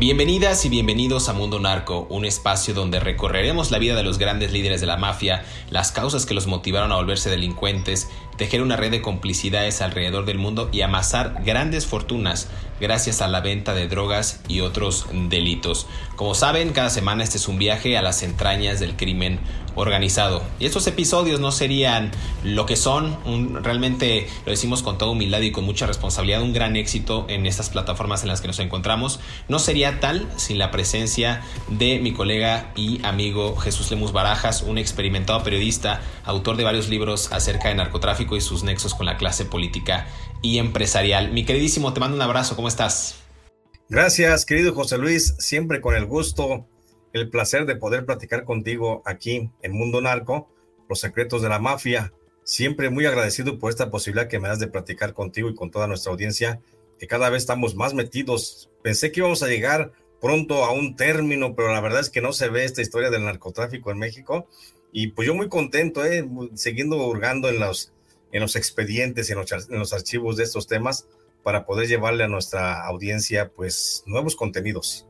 Bienvenidas y bienvenidos a Mundo Narco, un espacio donde recorreremos la vida de los grandes líderes de la mafia, las causas que los motivaron a volverse delincuentes, tejer una red de complicidades alrededor del mundo y amasar grandes fortunas gracias a la venta de drogas y otros delitos. Como saben, cada semana este es un viaje a las entrañas del crimen organizado. Y estos episodios no serían lo que son, realmente lo decimos con toda humildad y con mucha responsabilidad, un gran éxito en estas plataformas en las que nos encontramos. No sería tal sin la presencia de mi colega y amigo Jesús Lemus Barajas, un experimentado periodista, autor de varios libros acerca de narcotráfico y sus nexos con la clase política y empresarial. Mi queridísimo, te mando un abrazo, ¿cómo estás? Gracias, querido José Luis, siempre con el gusto el placer de poder platicar contigo aquí en Mundo Narco, los secretos de la mafia. Siempre muy agradecido por esta posibilidad que me das de platicar contigo y con toda nuestra audiencia, que cada vez estamos más metidos. Pensé que íbamos a llegar pronto a un término, pero la verdad es que no se ve esta historia del narcotráfico en México. Y pues yo muy contento, eh, siguiendo hurgando en los, en los expedientes, en los, en los archivos de estos temas, para poder llevarle a nuestra audiencia pues nuevos contenidos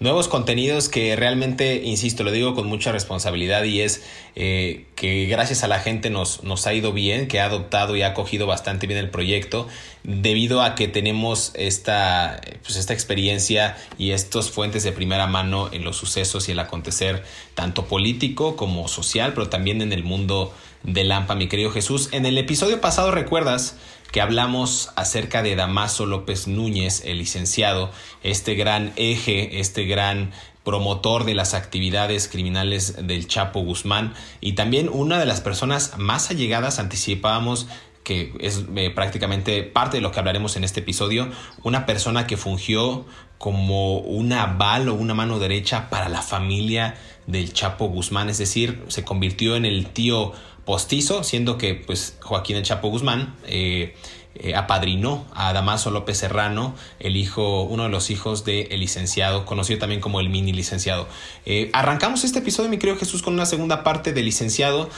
nuevos contenidos que realmente, insisto, lo digo con mucha responsabilidad y es eh, que gracias a la gente nos, nos ha ido bien, que ha adoptado y ha acogido bastante bien el proyecto, debido a que tenemos esta, pues esta experiencia y estos fuentes de primera mano en los sucesos y el acontecer, tanto político como social, pero también en el mundo de Lampa, mi querido Jesús. En el episodio pasado, ¿recuerdas? Que hablamos acerca de Damaso López Núñez, el licenciado, este gran eje, este gran promotor de las actividades criminales del Chapo Guzmán y también una de las personas más allegadas, anticipábamos que es eh, prácticamente parte de lo que hablaremos en este episodio, una persona que fungió como una aval o una mano derecha para la familia del Chapo Guzmán, es decir, se convirtió en el tío postizo, siendo que pues Joaquín el Chapo Guzmán eh, eh, apadrinó a Damaso López Serrano, el hijo, uno de los hijos del licenciado, conocido también como el mini licenciado. Eh, arrancamos este episodio, mi querido Jesús, con una segunda parte del licenciado.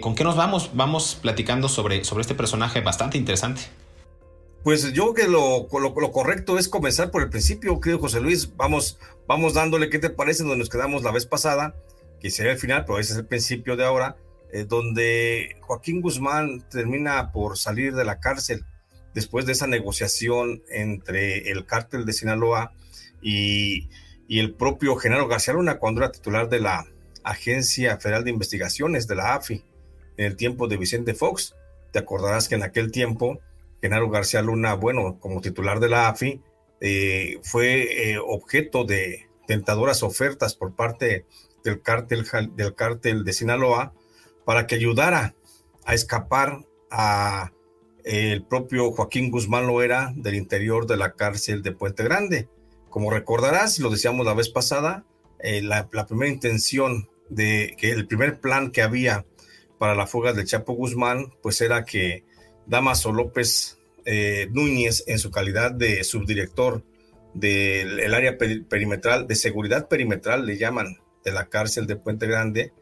¿Con qué nos vamos? Vamos platicando sobre, sobre este personaje bastante interesante. Pues yo creo que lo, lo, correcto es comenzar por el principio, querido José Luis. Vamos, vamos dándole qué te parece donde nos quedamos la vez pasada, que sería el final, pero ese es el principio de ahora. Eh, donde Joaquín Guzmán termina por salir de la cárcel después de esa negociación entre el cártel de Sinaloa y, el propio Genaro García Luna cuando era titular de la Agencia Federal de Investigaciones de la AFI en el tiempo de Vicente Fox. Te acordarás que en aquel tiempo Genaro García Luna, bueno, como titular de la AFI, eh, fue eh, objeto de tentadoras ofertas por parte del cártel, del cártel de Sinaloa para que ayudara a escapar a el propio Joaquín Guzmán Loera del interior de la cárcel de Puente Grande. Como recordarás, lo decíamos la vez pasada, eh, la, primera intención de que el primer plan que había para la fuga del Chapo Guzmán, pues era que Damaso López eh, Núñez, en su calidad de subdirector del área perimetral, de seguridad perimetral, le llaman, de la cárcel de Puente Grande,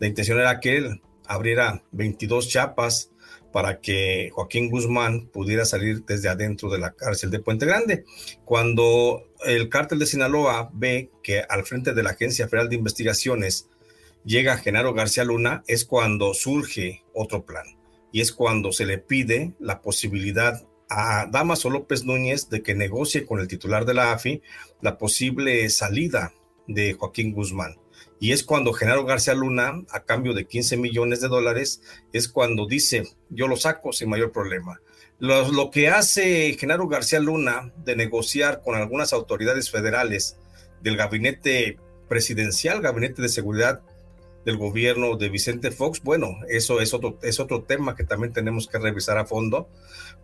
La intención era que él abriera 22 chapas para que Joaquín Guzmán pudiera salir desde adentro de la cárcel de Puente Grande. Cuando el cártel de Sinaloa ve que al frente de la Agencia Federal de Investigaciones llega Genaro García Luna, es cuando surge otro plan y es cuando se le pide la posibilidad a Damaso López Núñez de que negocie con el titular de la AFI la posible salida de Joaquín Guzmán. Y es cuando Genaro García Luna, a cambio de 15 millones de dólares, es cuando dice, yo lo saco sin mayor problema. Lo, lo que hace Genaro García Luna de negociar con algunas autoridades federales del gabinete presidencial, gabinete de seguridad del gobierno de Vicente Fox, bueno, eso es otro, es otro tema que también tenemos que revisar a fondo,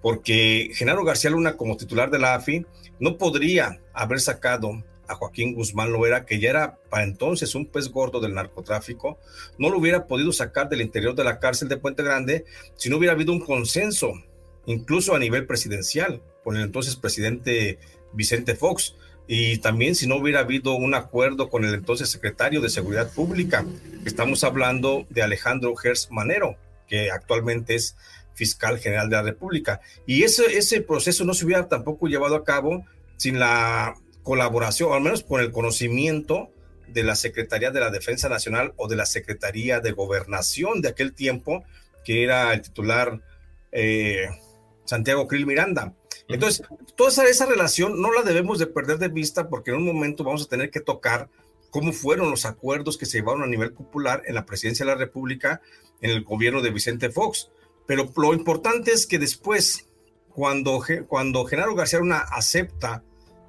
porque Genaro García Luna como titular de la AFI no podría haber sacado a Joaquín Guzmán Loera, que ya era para entonces un pez gordo del narcotráfico, no lo hubiera podido sacar del interior de la cárcel de Puente Grande si no hubiera habido un consenso, incluso a nivel presidencial, con el entonces presidente Vicente Fox. Y también si no hubiera habido un acuerdo con el entonces secretario de Seguridad Pública, estamos hablando de Alejandro Gers Manero, que actualmente es fiscal general de la República. Y ese, ese proceso no se hubiera tampoco llevado a cabo sin la colaboración, o al menos con el conocimiento de la Secretaría de la Defensa Nacional o de la Secretaría de Gobernación de aquel tiempo, que era el titular eh, Santiago Krill Miranda. Entonces, toda esa, esa, relación no la debemos de perder de vista porque en un momento vamos a tener que tocar cómo fueron los acuerdos que se llevaron a nivel popular en la presidencia de la República, en el gobierno de Vicente Fox. Pero lo importante es que después, cuando, cuando Genaro García Luna acepta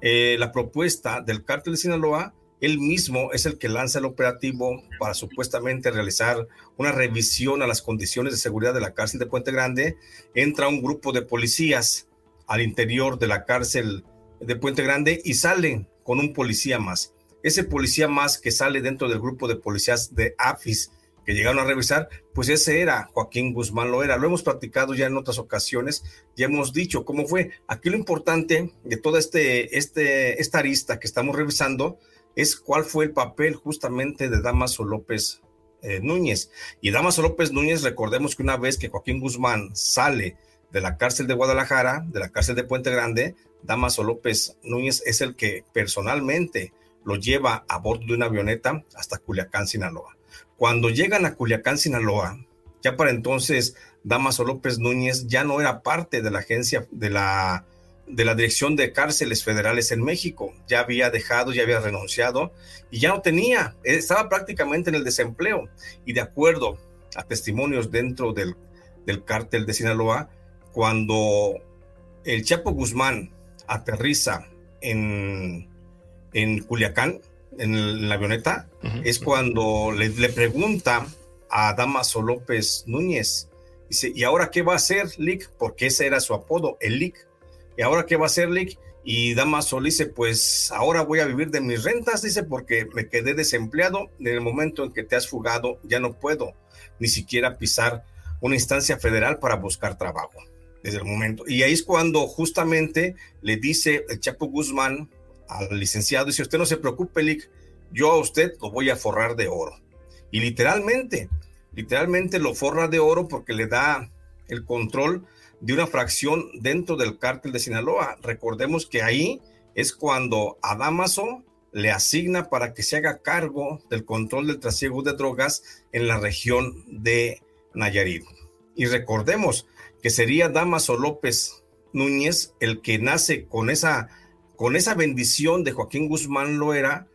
eh, la propuesta del cártel de Sinaloa, él mismo es el que lanza el operativo para supuestamente realizar una revisión a las condiciones de seguridad de la cárcel de Puente Grande. Entra un grupo de policías al interior de la cárcel de Puente Grande y salen con un policía más. Ese policía más que sale dentro del grupo de policías de AFIS que llegaron a revisar, pues ese era Joaquín Guzmán lo era. Lo hemos platicado ya en otras ocasiones, ya hemos dicho cómo fue. Aquí lo importante de toda este, este, esta arista que estamos revisando es cuál fue el papel justamente de Damaso López eh, Núñez. Y Damaso López Núñez, recordemos que una vez que Joaquín Guzmán sale de la cárcel de Guadalajara, de la cárcel de Puente Grande, Damaso López Núñez es el que personalmente lo lleva a bordo de una avioneta hasta Culiacán, Sinaloa. Cuando llegan a Culiacán, Sinaloa, ya para entonces Damaso López Núñez ya no era parte de la agencia de la, de la Dirección de Cárceles Federales en México. Ya había dejado, ya había renunciado y ya no tenía, estaba prácticamente en el desempleo. Y de acuerdo a testimonios dentro del, del cártel de Sinaloa, cuando el Chapo Guzmán aterriza en, en Culiacán, en la avioneta, es cuando le, pregunta a Damaso López Núñez, dice, ¿y ahora qué va a hacer Lick? Porque ese era su apodo, el Lick. ¿Y ahora qué va a hacer Lick? Y Damaso le dice, pues ahora voy a vivir de mis rentas, dice, porque me quedé desempleado. En el momento en que te has fugado, ya no puedo ni siquiera pisar una instancia federal para buscar trabajo. Desde el momento. Y ahí es cuando justamente le dice el Chapo Guzmán al licenciado, dice, usted no se preocupe, Lick, yo a usted lo voy a forrar de oro. Y literalmente, literalmente lo forra de oro porque le da el control de una fracción dentro del cártel de Sinaloa. Recordemos que ahí es cuando a Damaso le asigna para que se haga cargo del control del trasiego de drogas en la región de Nayarit. Y recordemos que sería Damaso López Núñez el que nace con esa con esa bendición de Joaquín Guzmán Loera,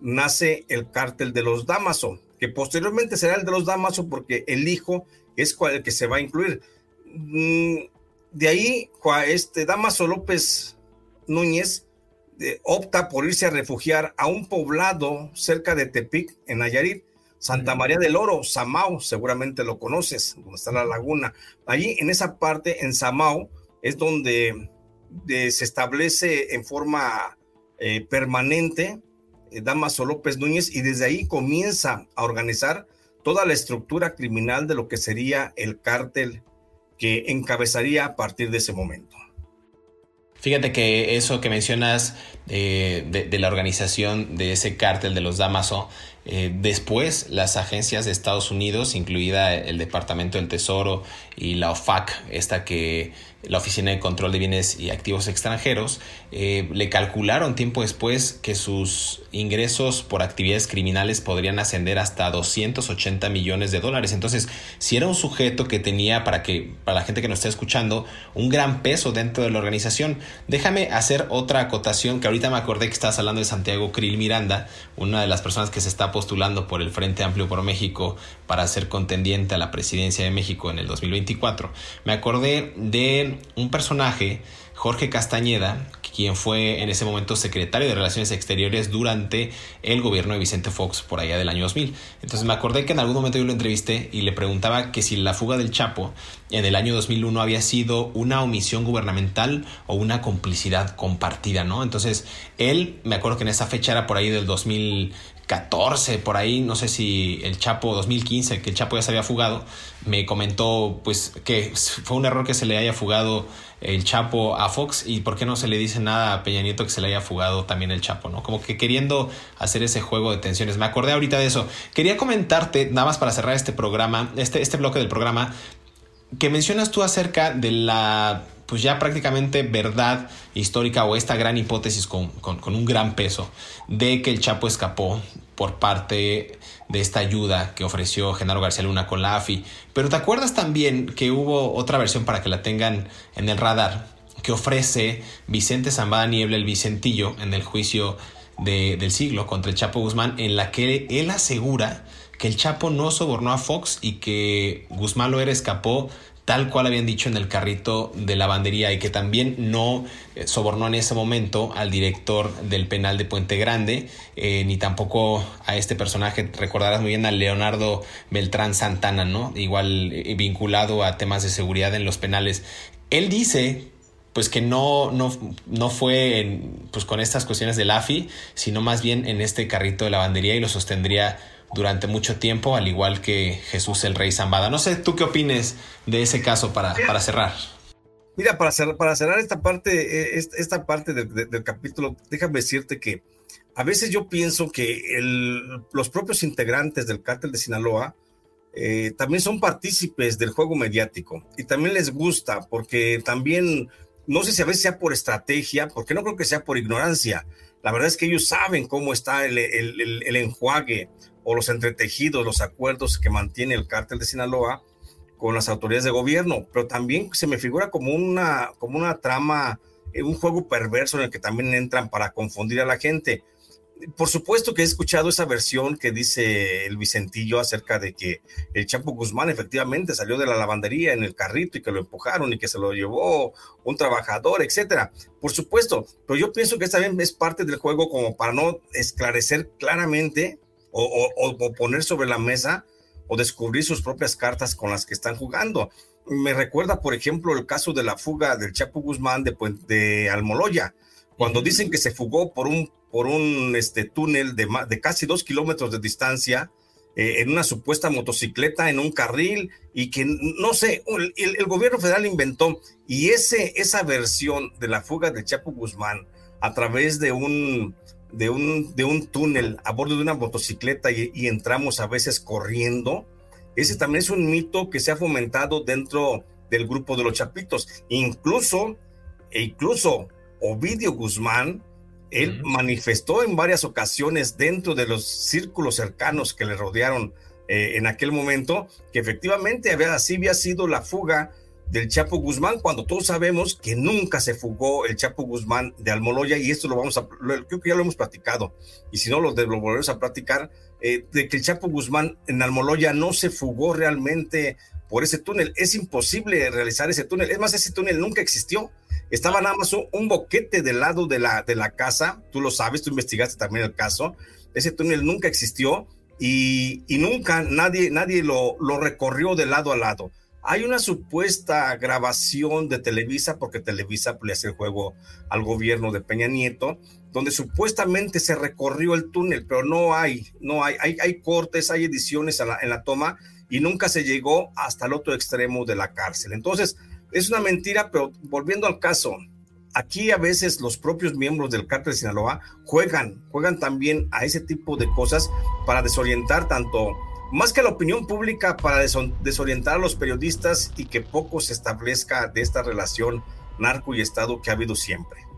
nace el cártel de los Damaso, que posteriormente será el de los Damaso porque el hijo es el que se va a incluir. Mm, de ahí, este Damaso López Núñez eh, opta por irse a refugiar a un poblado cerca de Tepic, en Nayarit, Santa María del Oro, Samao, seguramente lo conoces, donde está la laguna. Allí, en esa parte, en Samao, es donde se establece en forma eh, permanente eh, Damaso López Núñez y desde ahí comienza a organizar toda la estructura criminal de lo que sería el cártel que encabezaría a partir de ese momento. Fíjate que eso que mencionas de, la organización de ese cártel de los Damaso Eh, después, las agencias de Estados Unidos, incluida el Departamento del Tesoro y la OFAC, esta que la Oficina de Control de Bienes y Activos Extranjeros, eh, le calcularon tiempo después que sus ingresos por actividades criminales podrían ascender hasta 280 millones de dólares. Entonces, si era un sujeto que tenía, para, que, para la gente que nos está escuchando, un gran peso dentro de la organización, déjame hacer otra acotación que ahorita me acordé que estás hablando de Santiago Krill Miranda, una de las personas que se está postulando por el Frente Amplio por México para ser contendiente a la presidencia de México en el 2024. Me acordé de un personaje, Jorge Castañeda, quien fue en ese momento secretario de Relaciones Exteriores durante el gobierno de Vicente Fox por allá del año 2000. Entonces me acordé que en algún momento yo lo entrevisté y le preguntaba que si la fuga del Chapo en el año 2001 había sido una omisión gubernamental o una complicidad compartida, ¿no? Entonces él, me acuerdo que en esa fecha era por ahí del 2000 14, por ahí, no sé si el Chapo 2015, que el Chapo ya se había fugado, me comentó pues que fue un error que se le haya fugado el Chapo a Fox y por qué no se le dice nada a Peña Nieto que se le haya fugado también el Chapo, ¿no? Como que queriendo hacer ese juego de tensiones. Me acordé ahorita de eso. Quería comentarte, nada más para cerrar este programa, este, este bloque del programa, que mencionas tú acerca de la pues ya prácticamente verdad histórica o esta gran hipótesis con, un gran peso de que el Chapo escapó por parte de esta ayuda que ofreció Genaro García Luna con la AFI. Pero te acuerdas también que hubo otra versión para que la tengan en el radar que ofrece Vicente Zambada Niebla el Vicentillo en el juicio del siglo contra el Chapo Guzmán en la que él asegura que el Chapo no sobornó a Fox y que Guzmán Loera escapó tal cual habían dicho en el carrito de lavandería y que también no eh, sobornó en ese momento al director del penal de Puente Grande, eh, ni tampoco a este personaje, recordarás muy bien a Leonardo Beltrán Santana, ¿no? Igual eh, vinculado a temas de seguridad en los penales. Él dice pues que no, no, no fue pues con estas cuestiones del AFI, sino más bien en este carrito de lavandería y lo sostendría durante mucho tiempo, al igual que Jesús el Rey Zambada. No sé, ¿tú qué opines de ese caso para, para cerrar? Mira, para cerrar, para cerrar esta parte, eh, esta parte del, capítulo, déjame decirte que a veces yo pienso que los propios integrantes del cártel de Sinaloa eh, también son partícipes del juego mediático y también les gusta porque también, no sé si a veces sea por estrategia, porque no creo que sea por ignorancia. La verdad es que ellos saben cómo está el, el, el enjuague o los entretejidos, los acuerdos que mantiene el cártel de Sinaloa con las autoridades de gobierno, pero también se me figura como una, como una trama, eh, un juego perverso en el que también entran para confundir a la gente. Por supuesto que he escuchado esa versión que dice el Vicentillo acerca de que el Chapo Guzmán efectivamente salió de la lavandería en el carrito y que lo empujaron y que se lo llevó un trabajador, etcétera. Por supuesto, pero yo pienso que esta también es parte del juego como para no esclarecer claramente o, poner sobre la mesa o descubrir sus propias cartas con las que están jugando. Me recuerda, por ejemplo, el caso de la fuga del Chapo Guzmán de, de Almoloya, cuando dicen que se fugó por un, por un este, túnel de, de casi dos kilómetros de distancia eh, en una supuesta motocicleta, en un carril, y que, no sé, el, el, gobierno federal inventó, y ese, esa versión de la fuga del Chapo Guzmán a través de un, de un, de un túnel a bordo de una motocicleta y, entramos a veces corriendo, ese también es un mito que se ha fomentado dentro del grupo de los Chapitos. Incluso, e incluso Ovidio Guzmán, él manifestó en varias ocasiones dentro de los círculos cercanos que le rodearon eh, en aquel momento que efectivamente había, así había sido la fuga del Chapo Guzmán, cuando todos sabemos que nunca se fugó el Chapo Guzmán de Almoloya, y esto lo vamos a, creo que ya lo hemos platicado, y si no, lo, lo a platicar, eh, de que el Chapo Guzmán en Almoloya no se fugó realmente por ese túnel. Es imposible realizar ese túnel. Es más, ese túnel nunca existió. Estaba nada más un, boquete del lado de la, de la casa. Tú lo sabes, tú investigaste también el caso. Ese túnel nunca existió y, y nunca nadie, nadie lo, lo recorrió de lado a lado. Hay una supuesta grabación de Televisa, porque Televisa le hace el juego al gobierno de Peña Nieto, donde supuestamente se recorrió el túnel, pero no hay, no hay, hay, cortes, hay ediciones en la toma y nunca se llegó hasta el otro extremo de la cárcel. Entonces, es una mentira, pero volviendo al caso, aquí a veces los propios miembros del cártel de Sinaloa juegan, juegan también a ese tipo de cosas para desorientar tanto, más que la opinión pública, para desorientar a los periodistas y que poco se establezca de esta relación narco y Estado que ha habido siempre.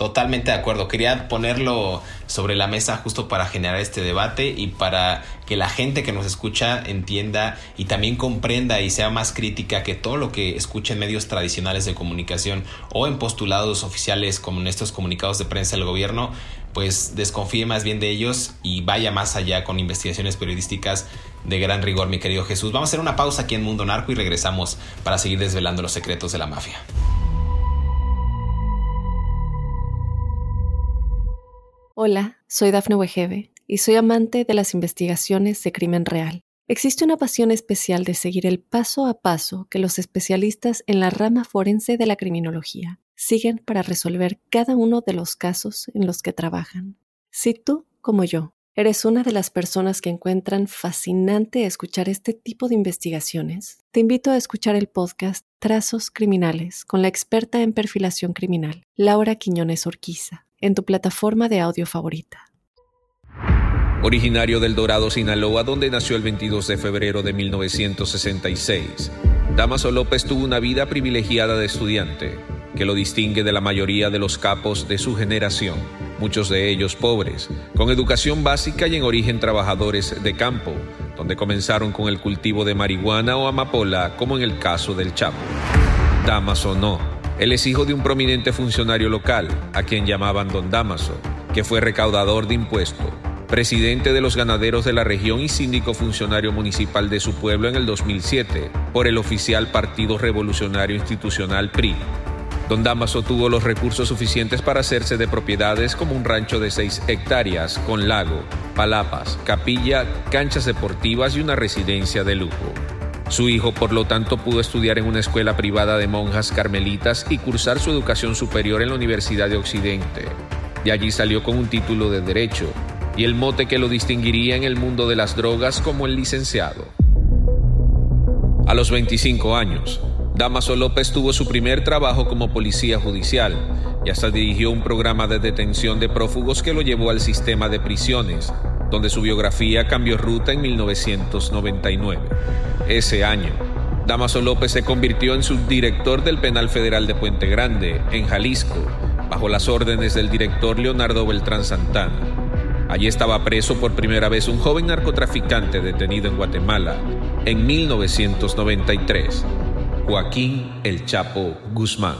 Totalmente de acuerdo. Quería ponerlo sobre la mesa justo para generar este debate y para que la gente que nos escucha entienda y también comprenda y sea más crítica que todo lo que escucha en medios tradicionales de comunicación o en postulados oficiales como en estos comunicados de prensa del gobierno, pues desconfíe más bien de ellos y vaya más allá con investigaciones periodísticas de gran rigor, mi querido Jesús. Vamos a hacer una pausa aquí en Mundo Narco y regresamos para seguir desvelando los secretos de la mafia. Hola, soy Dafne Wegebe y soy amante de las investigaciones de crimen real. Existe una pasión especial de seguir el paso a paso que los especialistas en la rama forense de la criminología siguen para resolver cada uno de los casos en los que trabajan. Si tú, como yo, eres una de las personas que encuentran fascinante escuchar este tipo de investigaciones, te invito a escuchar el podcast Trazos Criminales con la experta en perfilación criminal, Laura Quiñones Orquiza en tu plataforma de audio favorita. Originario del Dorado, Sinaloa, donde nació el 22 de febrero de 1966, Damaso López tuvo una vida privilegiada de estudiante, que lo distingue de la mayoría de los capos de su generación, muchos de ellos pobres, con educación básica y en origen trabajadores de campo, donde comenzaron con el cultivo de marihuana o amapola, como en el caso del Chapo. Damaso no él es hijo de un prominente funcionario local, a quien llamaban Don Damaso, que fue recaudador de impuestos, presidente de los ganaderos de la región y síndico funcionario municipal de su pueblo en el 2007 por el oficial Partido Revolucionario Institucional PRI. Don Damaso tuvo los recursos suficientes para hacerse de propiedades como un rancho de 6 hectáreas con lago, palapas, capilla, canchas deportivas y una residencia de lujo. Su hijo, por lo tanto, pudo estudiar en una escuela privada de monjas carmelitas y cursar su educación superior en la Universidad de Occidente. De allí salió con un título de Derecho y el mote que lo distinguiría en el mundo de las drogas como el licenciado. A los 25 años, Damaso López tuvo su primer trabajo como policía judicial y hasta dirigió un programa de detención de prófugos que lo llevó al sistema de prisiones, donde su biografía cambió ruta en 1999. Ese año, Damaso López se convirtió en subdirector del Penal Federal de Puente Grande, en Jalisco, bajo las órdenes del director Leonardo Beltrán Santana. Allí estaba preso por primera vez un joven narcotraficante detenido en Guatemala en 1993, Joaquín El Chapo Guzmán.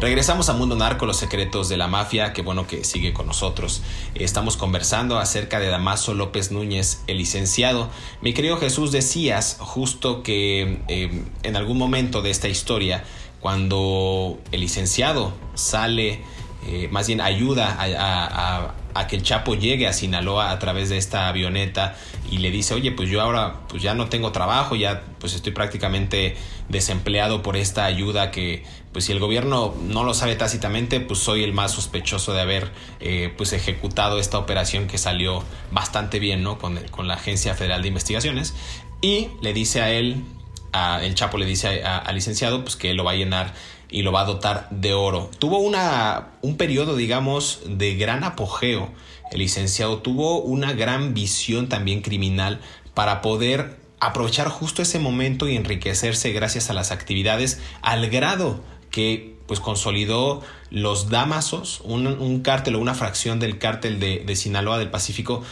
Regresamos a Mundo Narco, los secretos de la mafia, que bueno que sigue con nosotros. Estamos conversando acerca de Damaso López Núñez, el licenciado. Mi querido Jesús, decías justo que eh, en algún momento de esta historia, cuando el licenciado sale, eh, más bien ayuda a, que el Chapo llegue a Sinaloa a través de esta avioneta y le dice, oye, pues yo ahora pues ya no tengo trabajo, ya pues estoy prácticamente desempleado por esta ayuda que pues si el gobierno no lo sabe tácitamente, pues soy el más sospechoso de haber eh, pues ejecutado esta operación que salió bastante bien, ¿no? Con, con, la Agencia Federal de Investigaciones. Y le dice a él, a, el Chapo le dice al licenciado, pues que él lo va a llenar y lo va a dotar de oro. Tuvo una, un periodo, digamos, de gran apogeo. El licenciado tuvo una gran visión también criminal para poder aprovechar justo ese momento y enriquecerse gracias a las actividades al grado que pues consolidó los Damasos, un, cártel o una fracción del cártel de, de Sinaloa del Pacífico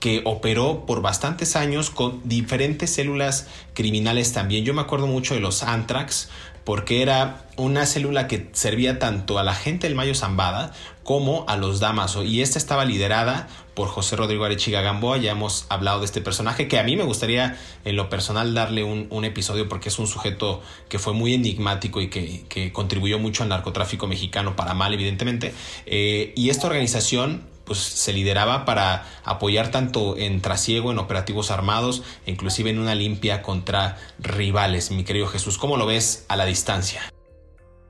que operó por bastantes años con diferentes células criminales también. Yo me acuerdo mucho de los Antrax, porque era una célula que servía tanto a la gente del Mayo Zambada como a los Damaso. Y esta estaba liderada por José Rodrigo Arechiga Gamboa. Ya hemos hablado de este personaje que a mí me gustaría en lo personal darle un, episodio porque es un sujeto que fue muy enigmático y que, contribuyó mucho al narcotráfico mexicano para mal, evidentemente. Eh, y esta organización pues se lideraba para apoyar tanto en trasiego, en operativos armados, inclusive en una limpia contra rivales. Mi querido Jesús, ¿cómo lo ves a la distancia?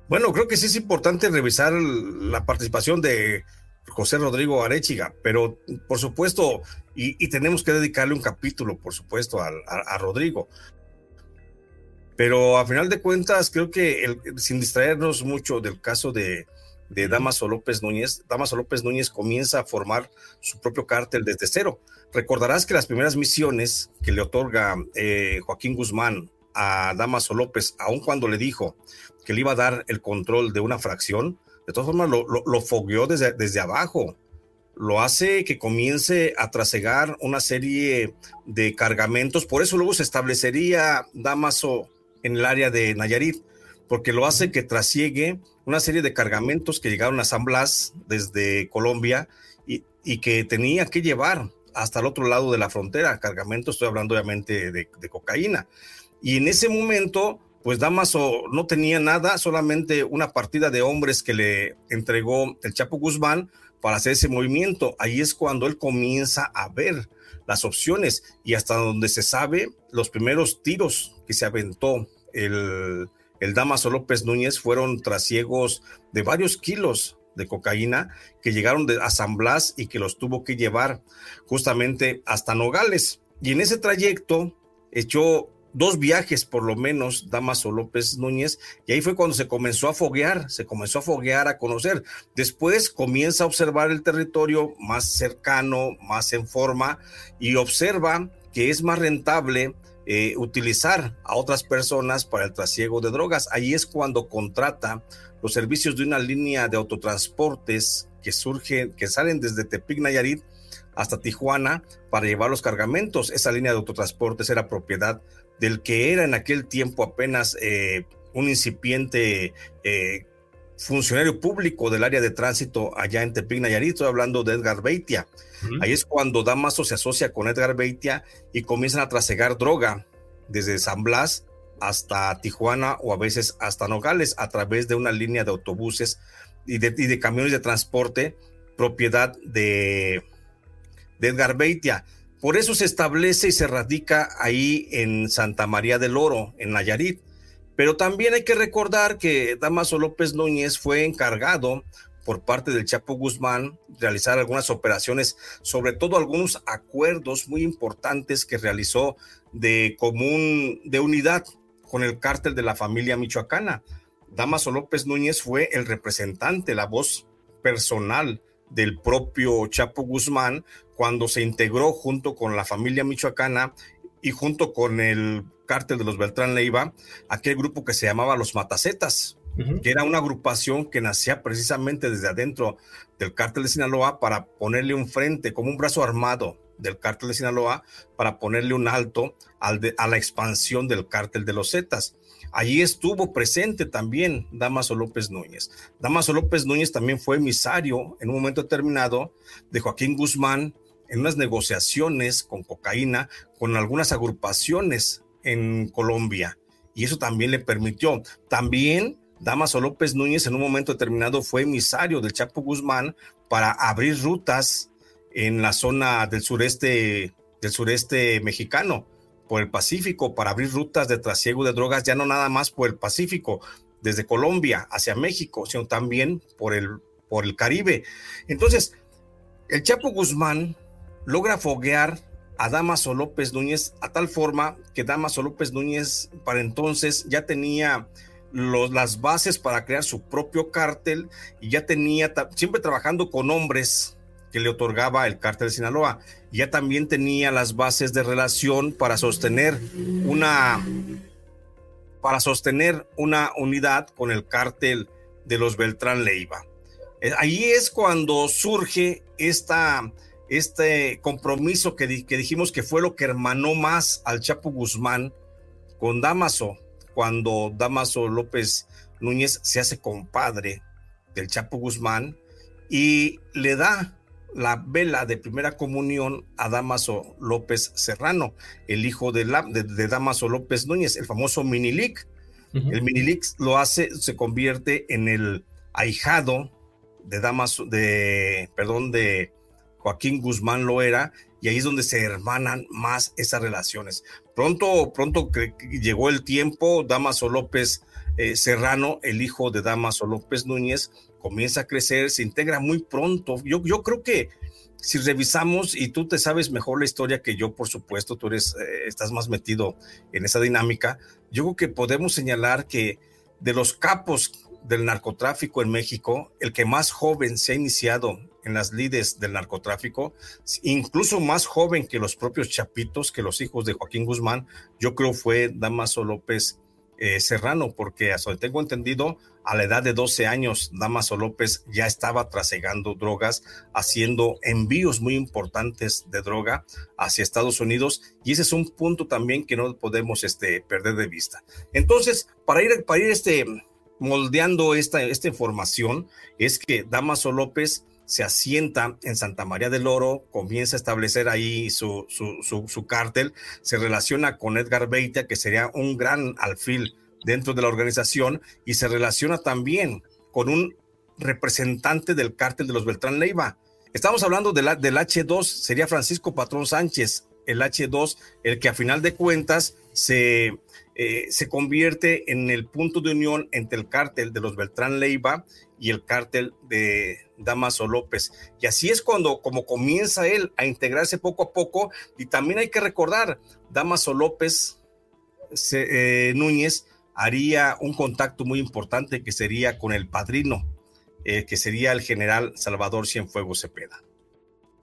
Bueno, creo que sí es importante revisar la participación de José Rodrigo Arechiga, pero por supuesto, y, tenemos que dedicarle un capítulo, por supuesto, a, a Rodrigo. Pero a final de cuentas, creo que sin distraernos mucho del caso de, de Damaso López Núñez, Damaso López Núñez comienza a formar su propio cártel desde cero. Recordarás que las primeras misiones que le otorga eh, Joaquín Guzmán a Damaso López, aun cuando le dijo que le iba a dar el control de una fracción, de todas formas lo, lo, fogueó desde, desde abajo. Lo hace que comience a trasegar una serie de cargamentos. Por eso luego se establecería Damaso en el área de Nayarit, porque lo hace que trasiegue una serie de cargamentos que llegaron a San Blas desde Colombia y, que tenía que llevar hasta el otro lado de la frontera, cargamentos, estoy hablando obviamente de, de cocaína. Y en ese momento, pues Damaso no tenía nada, solamente una partida de hombres que le entregó el Chapo Guzmán para hacer ese movimiento. Ahí es cuando él comienza a ver las opciones y hasta donde se sabe, los primeros tiros que se aventó el, el Damaso López Núñez fueron trasiegos de varios kilos de cocaína que llegaron de, a San Blas y que los tuvo que llevar justamente hasta Nogales. Y en ese trayecto echó dos viajes por lo menos Damaso López Núñez y ahí fue cuando se comenzó a foguear, se comenzó a foguear, a conocer. Después comienza a observar el territorio más cercano, más en forma y observa que es más rentable eh, utilizar a otras personas para el trasiego de drogas. Ahí es cuando contrata los servicios de una línea de autotransportes que surgen, que salen desde Tepic Nayarit hasta Tijuana para llevar los cargamentos. Esa línea de autotransportes era propiedad del que era en aquel tiempo apenas eh, un incipiente eh, funcionario público del área de tránsito allá en Tepic Nayarit, estoy hablando de Edgar Beitia. Ahí es cuando Damaso se asocia con Edgar Beitia y comienzan a trasegar droga desde San Blas hasta Tijuana o a veces hasta Nogales a través de una línea de autobuses y de, y de camiones de transporte propiedad de, de Edgar Beitia. Por eso se establece y se radica ahí en Santa María del Oro, en Nayarit. Pero también hay que recordar que Damaso López Núñez fue encargado por parte del Chapo Guzmán realizar algunas operaciones, sobre todo algunos acuerdos muy importantes que realizó de común, de unidad con el cártel de la familia michoacana. Damaso López Núñez fue el representante, la voz personal del propio Chapo Guzmán cuando se integró junto con la familia michoacana y junto con el cártel de los Beltrán Leiva, aquel grupo que se llamaba los Matacetas, que era una agrupación que nacía precisamente desde adentro del cártel de Sinaloa para ponerle un frente, como un brazo armado del cártel de Sinaloa, para ponerle un alto al a la expansión del cártel de los Zetas. Allí estuvo presente también Damaso López Núñez. Damaso López Núñez también fue emisario en un momento determinado de Joaquín Guzmán en unas negociaciones con cocaína con algunas agrupaciones en Colombia. Y eso también le permitió. También Damaso López Núñez en un momento determinado fue emisario del Chapo Guzmán para abrir rutas en la zona del sureste del sureste mexicano por el Pacífico para abrir rutas de trasiego de drogas, ya no nada más por el Pacífico, desde Colombia hacia México, sino también por el, por el Caribe. Entonces, el Chapo Guzmán logra foguear a Damaso López Núñez a tal forma que Damaso López Núñez para entonces ya tenía los, las bases para crear su propio cártel y ya tenía, siempre trabajando con hombres que le otorgaba el cártel de Sinaloa. Ya también tenía las bases de relación para sostener una para sostener una unidad con el cártel de los Beltrán Leiva. Eh, ahí es cuando surge esta, este compromiso que, que dijimos que fue lo que hermanó más al Chapo Guzmán con Damaso, cuando Damaso López Núñez se hace compadre del Chapo Guzmán y le da la vela de primera comunión a Damaso López Serrano, el hijo de, la, de, Damaso López Núñez, el famoso Minilic. El Minilic lo hace, se convierte en el ahijado de Damaso, de, perdón, de Joaquín Guzmán Loera, y ahí es donde se hermanan más esas relaciones. Pronto, pronto llegó el tiempo, Damaso López eh, Serrano, el hijo de Damaso López Núñez, comienza a crecer, se integra muy pronto. Yo, yo creo que si revisamos, y tú te sabes mejor la historia que yo, por supuesto, tú eres, eh, estás más metido en esa dinámica, yo creo que podemos señalar que de los capos del narcotráfico en México, el que más joven se ha iniciado en las lides del narcotráfico, incluso más joven que los propios chapitos, que los hijos de Joaquín Guzmán, yo creo fue Damaso López eh, Serrano, porque hasta tengo entendido, a la edad de 12 años, Damaso López ya estaba trasegando drogas, haciendo envíos muy importantes de droga hacia Estados Unidos, y ese es un punto también que no podemos este, perder de vista. Entonces, para ir, para ir este, moldeando esta, esta información, es que Damaso López se asienta en Santa María del Oro, comienza a establecer ahí su, su, su, cártel, se relaciona con Edgar Beitia, que sería un gran alfil dentro de la organización, y se relaciona también con un representante del cártel de los Beltrán Leiva. Estamos hablando de la, del H2, sería Francisco Patrón Sánchez, el H2, el que a final de cuentas se, eh, se convierte en el punto de unión entre el cártel de los Beltrán Leiva y el cártel de Damaso López. Y así es cuando como comienza él a integrarse poco a poco. Y también hay que recordar, Damaso López eh, Núñez haría un contacto muy importante que sería con el padrino, eh, que sería el general Salvador Cienfuegos Cepeda.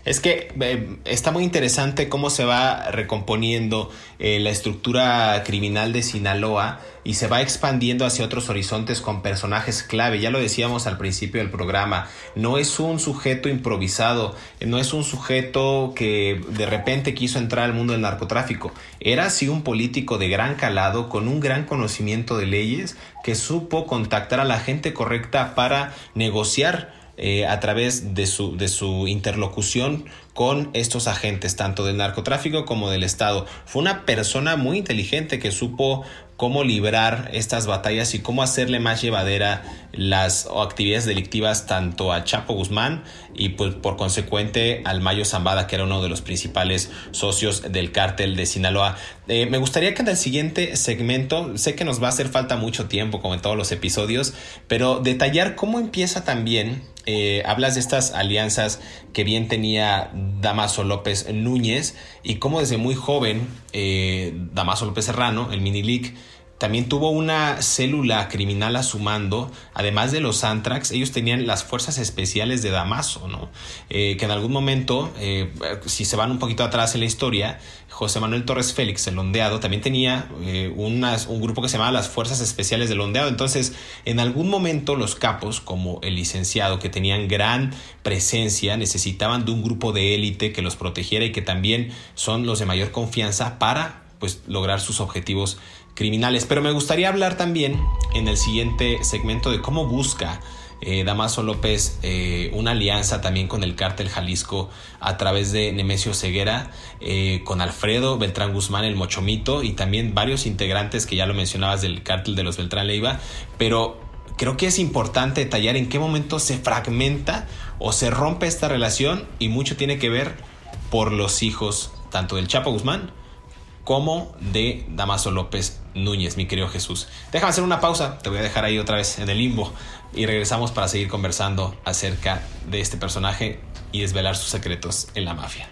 Es que eh, está muy interesante cómo se va recomponiendo eh, la estructura criminal de Sinaloa y se va expandiendo hacia otros horizontes con personajes clave. Ya lo decíamos al principio del programa, no es un sujeto improvisado, no es un sujeto que de repente quiso entrar al mundo del narcotráfico. Era así un político de gran calado, con un gran conocimiento de leyes, que supo contactar a la gente correcta para negociar eh, a través de su, de su interlocución con estos agentes, tanto del narcotráfico como del Estado. Fue una persona muy inteligente que supo cómo librar estas batallas y cómo hacerle más llevadera las actividades delictivas tanto a Chapo Guzmán y pues, por consecuente al Mayo Zambada, que era uno de los principales socios del cártel de Sinaloa. Eh, me gustaría que en el siguiente segmento, sé que nos va a hacer falta mucho tiempo como en todos los episodios, pero detallar cómo empieza también, eh, hablas de estas alianzas que bien tenía Damaso López Núñez y cómo desde muy joven eh, Damaso López Serrano, el mini league, también tuvo una célula criminal a su mando, además de los Antrax, ellos tenían las fuerzas especiales de Damaso, ¿no? Eh, que en algún momento, eh, si se van un poquito atrás en la historia, José Manuel Torres Félix, el ondeado, también tenía eh, un grupo que se llamaba las Fuerzas Especiales del Ondeado. Entonces, en algún momento los capos, como el licenciado, que tenían gran presencia, necesitaban de un grupo de élite que los protegiera y que también son los de mayor confianza para pues, lograr sus objetivos criminales. Pero me gustaría hablar también en el siguiente segmento de cómo busca eh, Damaso López eh, una alianza también con el cártel Jalisco a través de Nemesio Ceguera, eh, con Alfredo Beltrán Guzmán, el Mochomito, y también varios integrantes que ya lo mencionabas del cártel de los Beltrán Leiva, pero creo que es importante detallar en qué momento se fragmenta o se rompe esta relación y mucho tiene que ver por los hijos tanto del Chapo Guzmán como de Damaso López Núñez, mi querido Jesús. Déjame hacer una pausa, te voy a dejar ahí otra vez en el limbo y regresamos para seguir conversando acerca de este personaje y desvelar sus secretos en la mafia.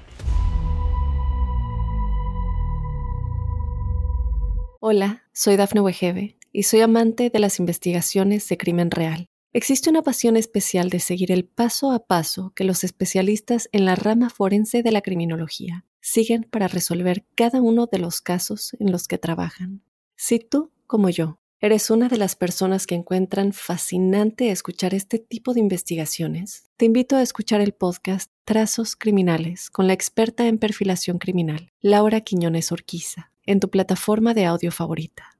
Hola, soy Dafne Wegebe y soy amante de las investigaciones de crimen real. Existe una pasión especial de seguir el paso a paso que los especialistas en la rama forense de la criminología siguen para resolver cada uno de los casos en los que trabajan. Si tú, como yo, eres una de las personas que encuentran fascinante escuchar este tipo de investigaciones, te invito a escuchar el podcast Trazos Criminales con la experta en perfilación criminal, Laura Quiñones Orquiza, en tu plataforma de audio favorita.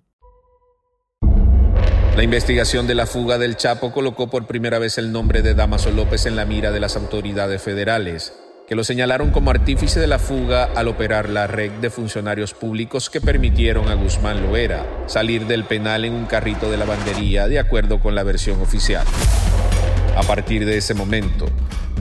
La investigación de la fuga del Chapo colocó por primera vez el nombre de Damaso López en la mira de las autoridades federales que lo señalaron como artífice de la fuga al operar la red de funcionarios públicos que permitieron a Guzmán Loera salir del penal en un carrito de lavandería de acuerdo con la versión oficial. A partir de ese momento,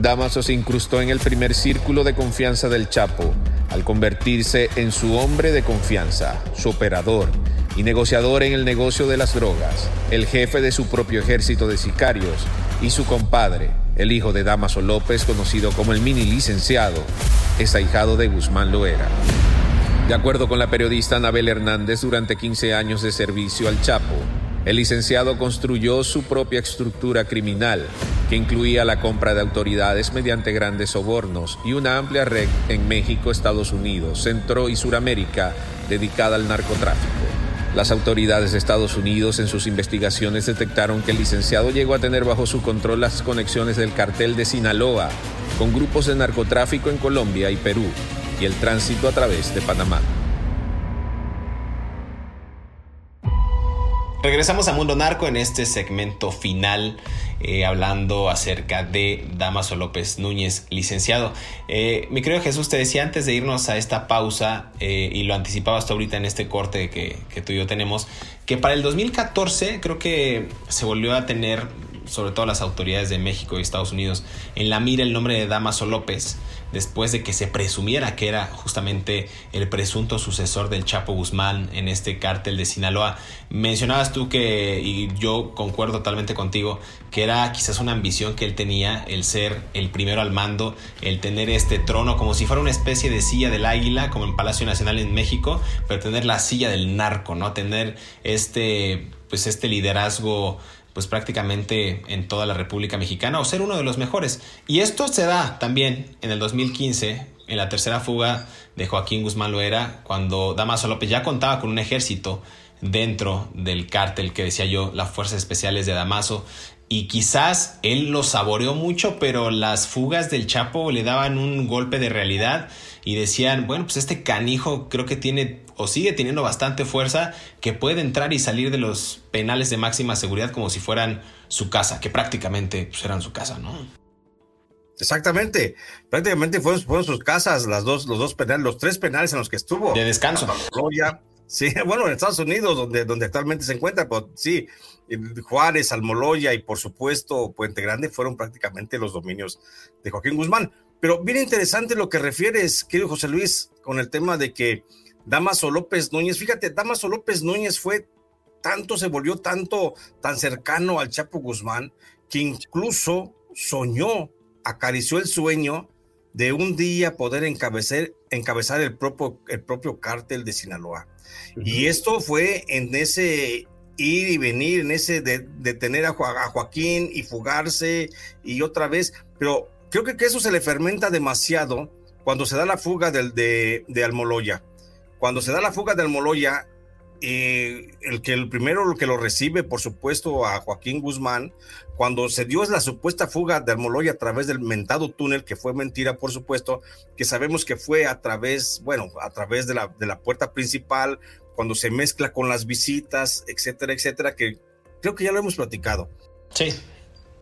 Damaso se incrustó en el primer círculo de confianza del Chapo al convertirse en su hombre de confianza, su operador y negociador en el negocio de las drogas, el jefe de su propio ejército de sicarios y su compadre, el hijo de Damaso López, conocido como el mini licenciado, es ahijado de Guzmán Loera. De acuerdo con la periodista Anabel Hernández, durante 15 años de servicio al Chapo, el licenciado construyó su propia estructura criminal, que incluía la compra de autoridades mediante grandes sobornos y una amplia red en México, Estados Unidos, Centro y Suramérica dedicada al narcotráfico. Las autoridades de Estados Unidos en sus investigaciones detectaron que el licenciado llegó a tener bajo su control las conexiones del cartel de Sinaloa con grupos de narcotráfico en Colombia y Perú y el tránsito a través de Panamá. Regresamos a Mundo Narco en este segmento final, eh, hablando acerca de Damaso López Núñez, licenciado. Eh, mi querido Jesús, te decía antes de irnos a esta pausa, eh, y lo anticipabas tú ahorita en este corte que, que tú y yo tenemos, que para el 2014 creo que se volvió a tener, sobre todo las autoridades de México y Estados Unidos, en la mira el nombre de Damaso López después de que se presumiera que era justamente el presunto sucesor del Chapo Guzmán en este cártel de Sinaloa. Mencionabas tú que, y yo concuerdo totalmente contigo, que era quizás una ambición que él tenía, el ser el primero al mando, el tener este trono como si fuera una especie de silla del águila, como en Palacio Nacional en México, pero tener la silla del narco, ¿no? Tener este, pues este liderazgo pues prácticamente en toda la República Mexicana o ser uno de los mejores. Y esto se da también en el 2015, en la tercera fuga de Joaquín Guzmán Loera, cuando Damaso López ya contaba con un ejército dentro del cártel que decía yo, las Fuerzas Especiales de Damaso, y quizás él lo saboreó mucho, pero las fugas del Chapo le daban un golpe de realidad y decían, bueno, pues este canijo creo que tiene o sigue teniendo bastante fuerza que puede entrar y salir de los penales de máxima seguridad como si fueran su casa, que prácticamente pues, eran su casa, ¿no? Exactamente, prácticamente fueron, fueron, sus casas, las dos, los dos penales, los tres penales en los que estuvo. De descanso. Sí, bueno, en Estados Unidos, donde, donde actualmente se encuentra, pues sí, Juárez, Almoloya y por supuesto Puente Grande fueron prácticamente los dominios de Joaquín Guzmán. Pero bien interesante lo que refieres, querido José Luis, con el tema de que Damaso López Núñez, fíjate, Damaso López Núñez fue tanto, se volvió tanto, tan cercano al Chapo Guzmán, que incluso soñó, acarició el sueño de un día poder encabezar, encabezar el, propio, el propio cártel de Sinaloa. Y esto fue en ese ir y venir, en ese de, tener a, Joaquín y fugarse y otra vez, pero creo que, eso se le fermenta demasiado cuando se da la fuga del, de, de Almoloya. Cuando se da la fuga de Almoloya, eh, el que el primero lo que lo recibe, por supuesto, a Joaquín Guzmán, cuando se dio la supuesta fuga de Almoloya a través del mentado túnel, que fue mentira, por supuesto, que sabemos que fue a través, bueno, a través de la, de la puerta principal, cuando se mezcla con las visitas, etcétera, etcétera, que creo que ya lo hemos platicado. Sí.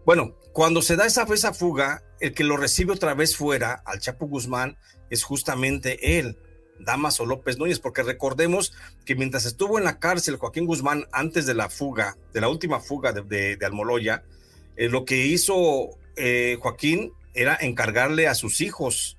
Bueno, cuando se da esa, esa fuga, el que lo recibe otra vez fuera, al Chapo Guzmán, es justamente él Damaso López Núñez, porque recordemos que mientras estuvo en la cárcel Joaquín Guzmán antes de la fuga, de la última fuga de, Almoloya, eh, lo que hizo eh, Joaquín era encargarle a sus hijos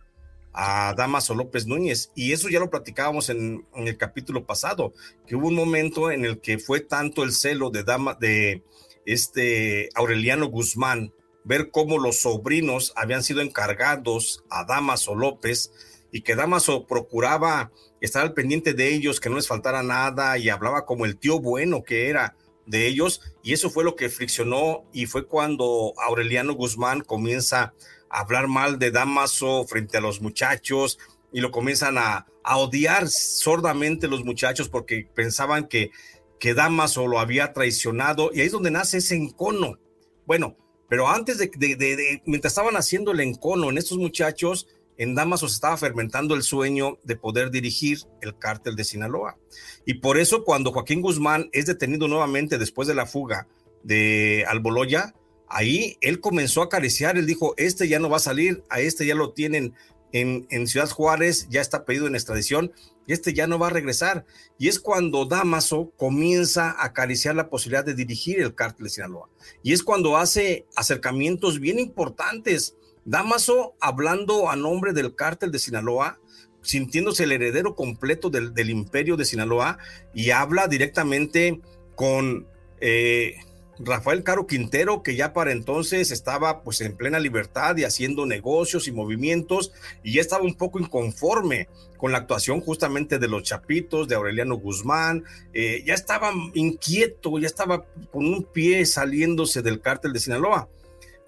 a Damaso López Núñez. Y eso ya lo platicábamos en, el capítulo pasado, que hubo un momento en el que fue tanto el celo de, Dama, de este Aureliano Guzmán, ver cómo los sobrinos habían sido encargados a Damaso López, y que Damaso procuraba estar al pendiente de ellos, que no les faltara nada y hablaba como el tío bueno que era de ellos y eso fue lo que friccionó y fue cuando Aureliano Guzmán comienza a hablar mal de Damaso frente a los muchachos y lo comienzan a, odiar sordamente los muchachos porque pensaban que, que Damaso lo había traicionado y ahí es donde nace ese encono. Bueno, pero antes de, de mientras estaban haciendo el encono en estos muchachos, en Damaso se estaba fermentando el sueño de poder dirigir el cártel de Sinaloa. Y por eso cuando Joaquín Guzmán es detenido nuevamente después de la fuga de Alboloya, ahí él comenzó a acariciar, él dijo, este ya no va a salir, a este ya lo tienen en, en Ciudad Juárez, ya está pedido en extradición, y este ya no va a regresar. Y es cuando Damaso comienza a acariciar la posibilidad de dirigir el cártel de Sinaloa. Y es cuando hace acercamientos bien importantes Damaso hablando a nombre del cártel de Sinaloa, sintiéndose el heredero completo del, imperio de Sinaloa y habla directamente con, eh, Rafael Caro Quintero, que ya para entonces estaba pues en plena libertad y haciendo negocios y movimientos y ya estaba un poco inconforme con la actuación justamente de los Chapitos, de Aureliano Guzmán, eh, ya estaba inquieto, ya estaba con un pie saliéndose del cártel de Sinaloa.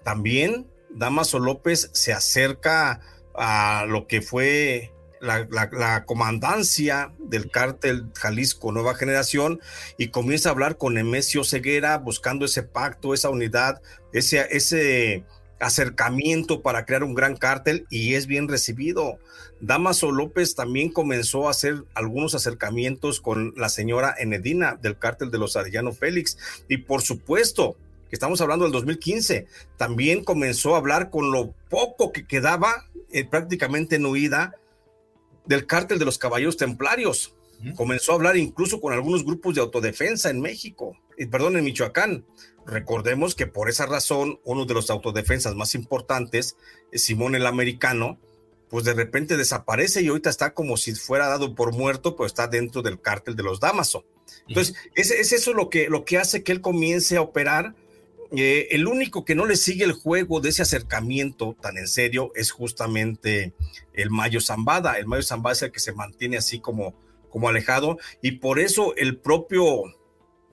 También Damaso López se acerca a lo que fue la, comandancia del cártel Jalisco Nueva Generación y comienza a hablar con Nemesio Ceguera buscando ese pacto, esa unidad, ese, ese acercamiento para crear un gran cártel y es bien recibido. Damaso López también comenzó a hacer algunos acercamientos con la señora Enedina del cártel de los Arellano Félix y por supuesto que estamos hablando del 2015, también comenzó a hablar con lo poco que quedaba eh, prácticamente en huida del cártel de los caballeros templarios. Comenzó a hablar incluso con algunos grupos de autodefensa en México, y perdón, en Michoacán. Recordemos que por esa razón, uno de los autodefensas más importantes, Simón el Americano, pues de repente desaparece y ahorita está como si fuera dado por muerto, pues está dentro del cártel de los Damaso. Entonces, es, es, eso lo que, lo que hace que él comience a operar eh, el único que no le sigue el juego de ese acercamiento tan en serio es justamente el Mayo Zambada. El Mayo Zambada es el que se mantiene así como, como alejado y por eso el propio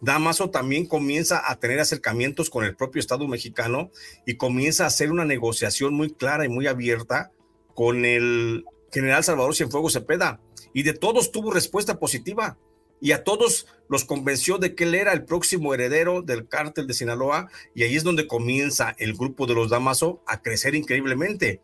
Damaso también comienza a tener acercamientos con el propio Estado mexicano y comienza a hacer una negociación muy clara y muy abierta con el general Salvador Cienfuegos Cepeda y de todos tuvo respuesta positiva y a todos los convenció de que él era el próximo heredero del cártel de Sinaloa y ahí es donde comienza el grupo de los Damaso a crecer increíblemente.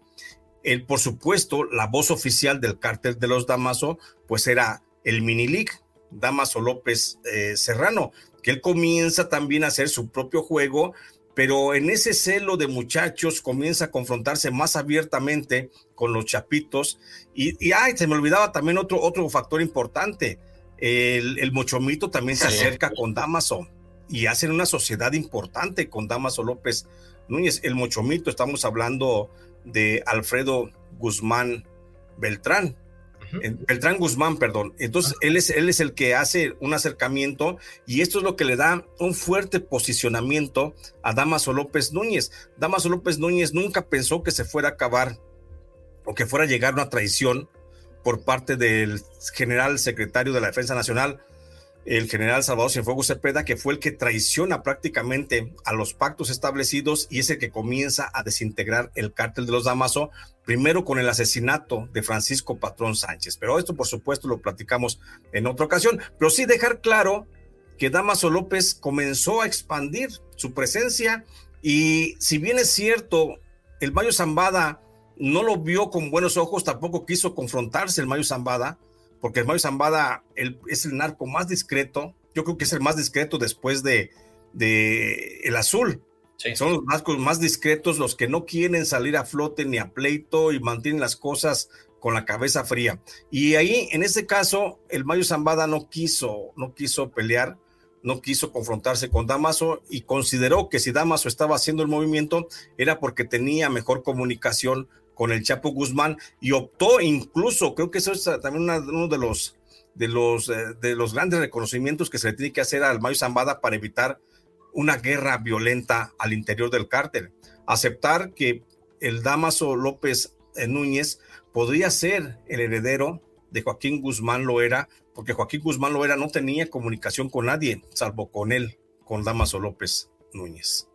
El, por supuesto, la voz oficial del cártel de los Damaso, pues era el Minilic, Damaso López eh, Serrano, que él comienza también a hacer su propio juego, pero en ese celo de muchachos comienza a confrontarse más abiertamente con los chapitos y, y ay, se me olvidaba también otro, otro factor importante el, Mochomito también se acerca con Damaso y hacen una sociedad importante con Damaso López Núñez. El Mochomito, estamos hablando de Alfredo Guzmán Beltrán. Beltrán Guzmán, perdón. Entonces, él es, él es el que hace un acercamiento y esto es lo que le da un fuerte posicionamiento a Damaso López Núñez. Damaso López Núñez nunca pensó que se fuera a acabar o que fuera a llegar una traición por parte del general secretario de la Defensa Nacional, el general Salvador Cienfuegos Cepeda, que fue el que traiciona prácticamente a los pactos establecidos y es el que comienza a desintegrar el cártel de los Damaso, primero con el asesinato de Francisco Patrón Sánchez. Pero esto, por supuesto, lo platicamos en otra ocasión. Pero sí dejar claro que Damaso López comenzó a expandir su presencia y si bien es cierto, el Mayo Zambada no lo vio con buenos ojos, tampoco quiso confrontarse el Mayo Zambada, porque el Mayo Zambada es el narco más discreto, yo creo que es el más discreto después de, de el azul. Son los narcos más discretos, los que no quieren salir a flote ni a pleito y mantienen las cosas con la cabeza fría. Y ahí, en ese caso, el Mayo Zambada no quiso, no quiso pelear, no quiso confrontarse con Damaso y consideró que si Damaso estaba haciendo el movimiento era porque tenía mejor comunicación con el Chapo Guzmán y optó incluso, creo que eso es también uno de los, de, los, eh, de los grandes reconocimientos que se le tiene que hacer al Mayo Zambada para evitar una guerra violenta al interior del cártel. Aceptar que el Damaso López eh, Núñez podría ser el heredero de Joaquín Guzmán Loera, porque Joaquín Guzmán Loera no tenía comunicación con nadie, salvo con él, con Damaso López Núñez.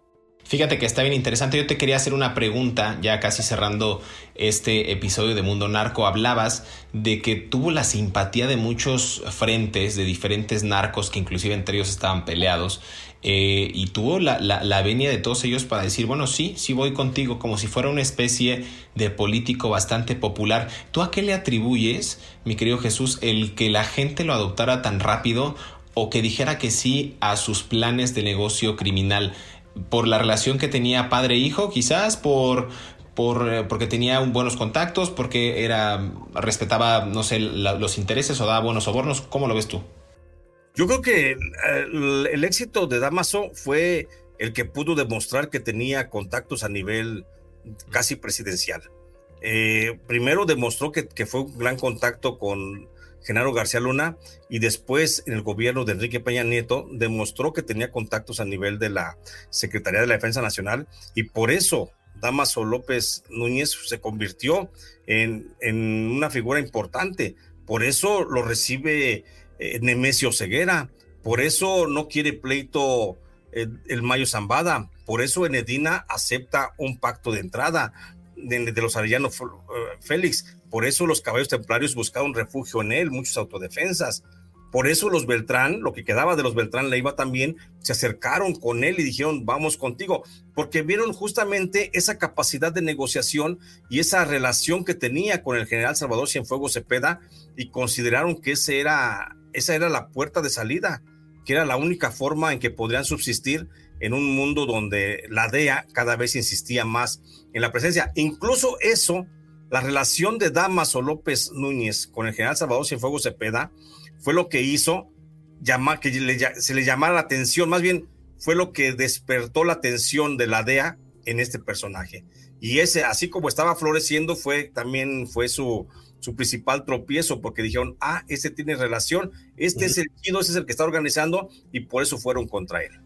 Fíjate que está bien interesante. Yo te quería hacer una pregunta, ya casi cerrando este episodio de Mundo Narco. Hablabas de que tuvo la simpatía de muchos frentes, de diferentes narcos que inclusive entre ellos estaban peleados. Eh, y tuvo la, la, venia de todos ellos para decir, bueno, sí, sí voy contigo, como si fuera una especie de político bastante popular. ¿Tú a qué le atribuyes, mi querido Jesús, el que la gente lo adoptara tan rápido o que dijera que sí a sus planes de negocio criminal? Por la relación que tenía padre-hijo, quizás por, por, eh, porque tenía buenos contactos, porque era, respetaba, no sé, los intereses o daba buenos sobornos. ¿Cómo lo ves tú? Yo creo que eh, el, éxito de Damaso fue el que pudo demostrar que tenía contactos a nivel casi presidencial. Eh, primero demostró que, que, fue un gran contacto con Genaro García Luna, y después en el gobierno de Enrique Peña Nieto demostró que tenía contactos a nivel de la Secretaría de la Defensa Nacional y por eso Damaso López Núñez se convirtió en, una figura importante. Por eso lo recibe eh, Nemesio Ceguera, por eso no quiere pleito eh, el Mayo Zambada, por eso Enedina acepta un pacto de entrada de, de los Arellano eh, Félix, por eso los caballos templarios buscaron refugio en él, muchas autodefensas. Por eso los Beltrán, lo que quedaba de los Beltrán Leiva también, se acercaron con él y dijeron, vamos contigo, porque vieron justamente esa capacidad de negociación y esa relación que tenía con el general Salvador Cienfuegos Cepeda y consideraron que ese era, esa era la puerta de salida, que era la única forma en que podrían subsistir en un mundo donde la DEA cada vez insistía más en la presencia. Incluso eso la relación de Damaso López Núñez con el general Salvador Cienfuegos Cepeda fue lo que hizo llamar, que se le llamara la atención, más bien fue lo que despertó la atención de la DEA en este personaje. Y ese, así como estaba floreciendo, fue también fue su, su principal tropiezo, porque dijeron, ah, ese tiene relación, este es el chido, ese es el que está organizando, y por eso fueron contra él.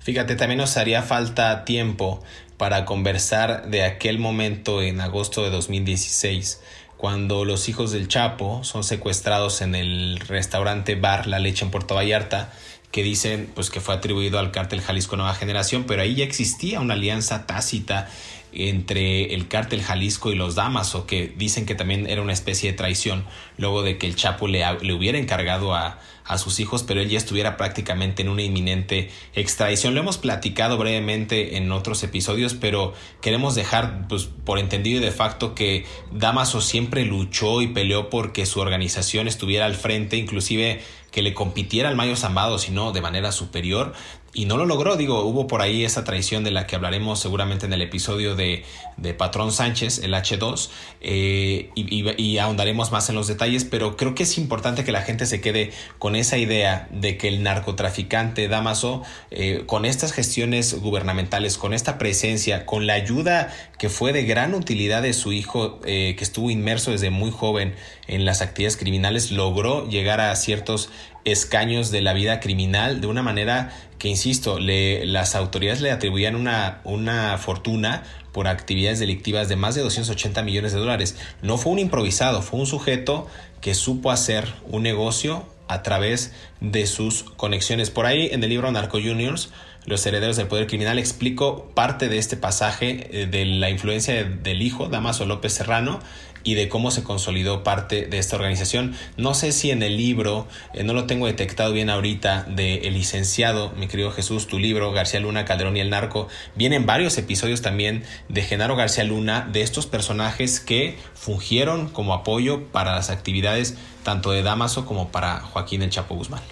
Fíjate, también nos haría falta tiempo para conversar de aquel momento en agosto de 2016, cuando los hijos del Chapo son secuestrados en el restaurante Bar La Leche en Puerto Vallarta, que dicen pues que fue atribuido al cártel Jalisco Nueva Generación, pero ahí ya existía una alianza tácita entre el cártel Jalisco y los Damaso, que dicen que también era una especie de traición, luego de que el Chapo le, le hubiera encargado a, a sus hijos, pero él ya estuviera prácticamente en una inminente extradición. Lo hemos platicado brevemente en otros episodios, pero queremos dejar pues, por entendido y de facto que Damaso siempre luchó y peleó porque su organización estuviera al frente, inclusive que le compitiera al Mayo Zambado, sino de manera superior y no lo logró. Digo, hubo por ahí esa traición de la que hablaremos seguramente en el episodio de, de Patrón Sánchez, el H2, eh, y, ahondaremos más en los detalles, pero creo que es importante que la gente se quede con esa idea de que el narcotraficante Damaso, eh, con estas gestiones gubernamentales, con esta presencia, con la ayuda que fue de gran utilidad de su hijo, eh, que estuvo inmerso desde muy joven en las actividades criminales, logró llegar a ciertos escaños de la vida criminal de una manera que, insisto, le, las autoridades le atribuían una, una fortuna por actividades delictivas de más de 280 millones de dólares. No fue un improvisado, fue un sujeto que supo hacer un negocio a través de sus conexiones. Por ahí en el libro Narco Juniors, Los herederos del poder criminal, explico parte de este pasaje eh, de la influencia del hijo, Damaso López Serrano, y de cómo se consolidó parte de esta organización. No sé si en el libro, eh, no lo tengo detectado bien ahorita, de El licenciado, mi querido Jesús, tu libro, García Luna, Calderón y el Narco, vienen varios episodios también de Genaro García Luna, de estos personajes que fungieron como apoyo para las actividades tanto de Damaso como para Joaquín El Chapo Guzmán.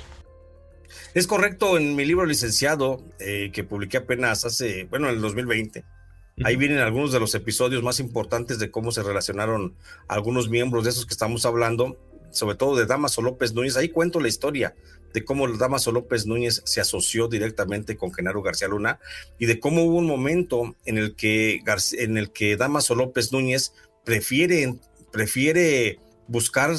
Es correcto, en mi libro licenciado, eh, que publiqué apenas hace, bueno, en el 2020, Ahí vienen algunos de los episodios más importantes de cómo se relacionaron algunos miembros de esos que estamos hablando, sobre todo de Damaso López Núñez. Ahí cuento la historia de cómo Damaso López Núñez se asoció directamente con Genaro García Luna y de cómo hubo un momento en el que, en el que Damaso López Núñez prefiere, prefiere buscar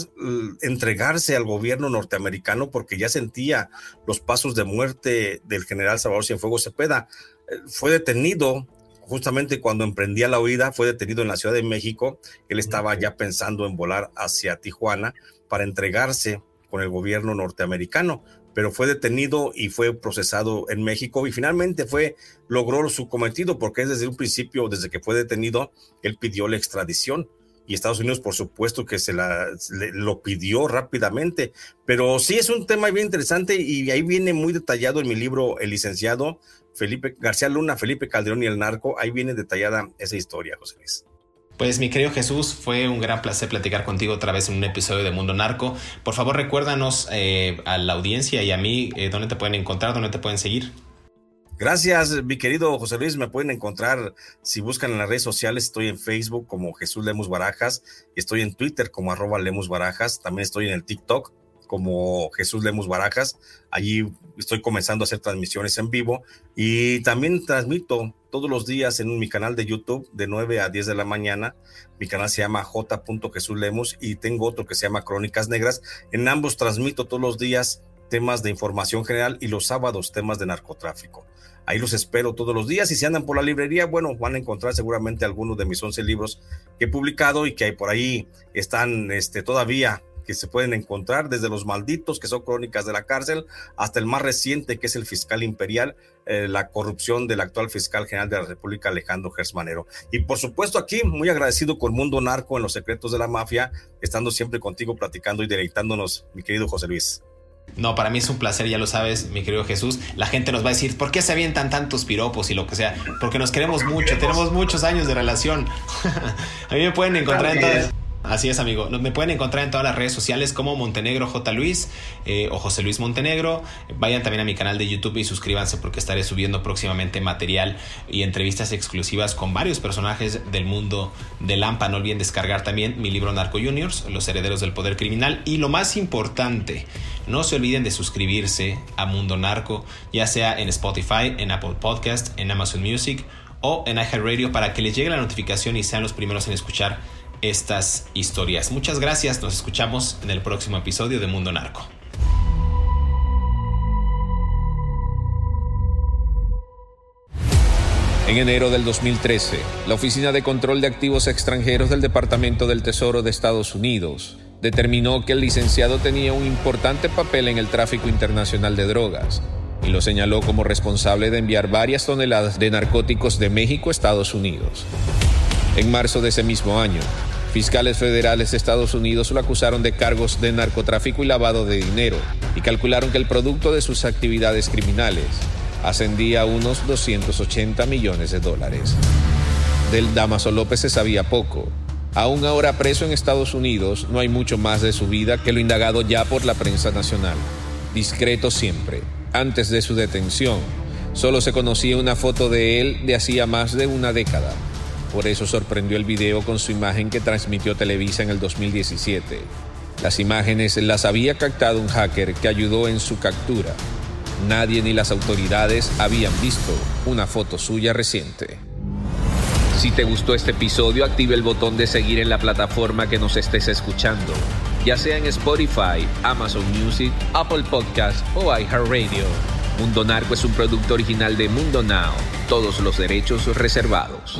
entregarse al gobierno norteamericano porque ya sentía los pasos de muerte del general Salvador Cienfuegos Cepeda. Eh, fue detenido justamente cuando emprendía la huida, fue detenido en la Ciudad de México. Él estaba ya pensando en volar hacia Tijuana para entregarse con el gobierno norteamericano, pero fue detenido y fue procesado en México y finalmente fue logró su cometido porque desde un principio, desde que fue detenido, él pidió la extradición. Y Estados Unidos por supuesto que se la lo pidió rápidamente, pero sí es un tema bien interesante y ahí viene muy detallado en mi libro El licenciado Felipe García Luna, Felipe Calderón y el narco, ahí viene detallada esa historia, José Luis. Pues mi querido Jesús, fue un gran placer platicar contigo otra vez en un episodio de Mundo Narco. Por favor, recuérdanos eh, a la audiencia y a mí eh, dónde te pueden encontrar, dónde te pueden seguir. Gracias, mi querido José Luis. Me pueden encontrar si buscan en las redes sociales. Estoy en Facebook como Jesús Lemus Barajas. Estoy en Twitter como arroba Lemus Barajas. También estoy en el TikTok como Jesús Lemus Barajas. Allí estoy comenzando a hacer transmisiones en vivo y también transmito todos los días en mi canal de YouTube de 9 a 10 de la mañana. Mi canal se llama J. Jesús Lemus y tengo otro que se llama Crónicas Negras. En ambos transmito todos los días temas de información general y los sábados temas de narcotráfico. Ahí los espero todos los días y si andan por la librería, bueno, van a encontrar seguramente algunos de mis 11 libros que he publicado y que hay por ahí están este, todavía que se pueden encontrar, desde los malditos, que son crónicas de la cárcel, hasta el más reciente, que es el fiscal imperial, eh, la corrupción del actual fiscal general de la República, Alejandro Gersmanero. Y por supuesto aquí, muy agradecido con Mundo Narco en los secretos de la mafia, estando siempre contigo platicando y deleitándonos, mi querido José Luis. No, para mí es un placer, ya lo sabes, mi querido Jesús. La gente nos va a decir, ¿por qué se avientan tantos piropos y lo que sea? Porque nos queremos mucho, tenemos muchos años de relación. a mí me pueden encontrar en todas... Así es, amigo. Me pueden encontrar en todas las redes sociales como Montenegro J. Luis eh, o José Luis Montenegro. Vayan también a mi canal de YouTube y suscríbanse porque estaré subiendo próximamente material y entrevistas exclusivas con varios personajes del mundo de Lampa. No olviden descargar también mi libro Narco Juniors, Los Herederos del Poder Criminal. Y lo más importante, no se olviden de suscribirse a Mundo Narco, ya sea en Spotify, en Apple Podcast, en Amazon Music o en iHeartRadio para que les llegue la notificación y sean los primeros en escuchar estas historias. Muchas gracias, nos escuchamos en el próximo episodio de Mundo Narco. En enero del 2013, la Oficina de Control de Activos Extranjeros del Departamento del Tesoro de Estados Unidos determinó que el licenciado tenía un importante papel en el tráfico internacional de drogas y lo señaló como responsable de enviar varias toneladas de narcóticos de México a Estados Unidos. En marzo de ese mismo año, Fiscales federales de Estados Unidos lo acusaron de cargos de narcotráfico y lavado de dinero y calcularon que el producto de sus actividades criminales ascendía a unos 280 millones de dólares. Del Damaso López se sabía poco. Aún ahora preso en Estados Unidos, no hay mucho más de su vida que lo indagado ya por la prensa nacional. Discreto siempre. Antes de su detención, solo se conocía una foto de él de hacía más de una década por eso sorprendió el video con su imagen que transmitió Televisa en el 2017. Las imágenes las había captado un hacker que ayudó en su captura. Nadie ni las autoridades habían visto una foto suya reciente. Si te gustó este episodio, active el botón de seguir en la plataforma que nos estés escuchando, ya sea en Spotify, Amazon Music, Apple Podcast o iHeartRadio. Mundo Narco es un producto original de Mundo Now, todos los derechos reservados.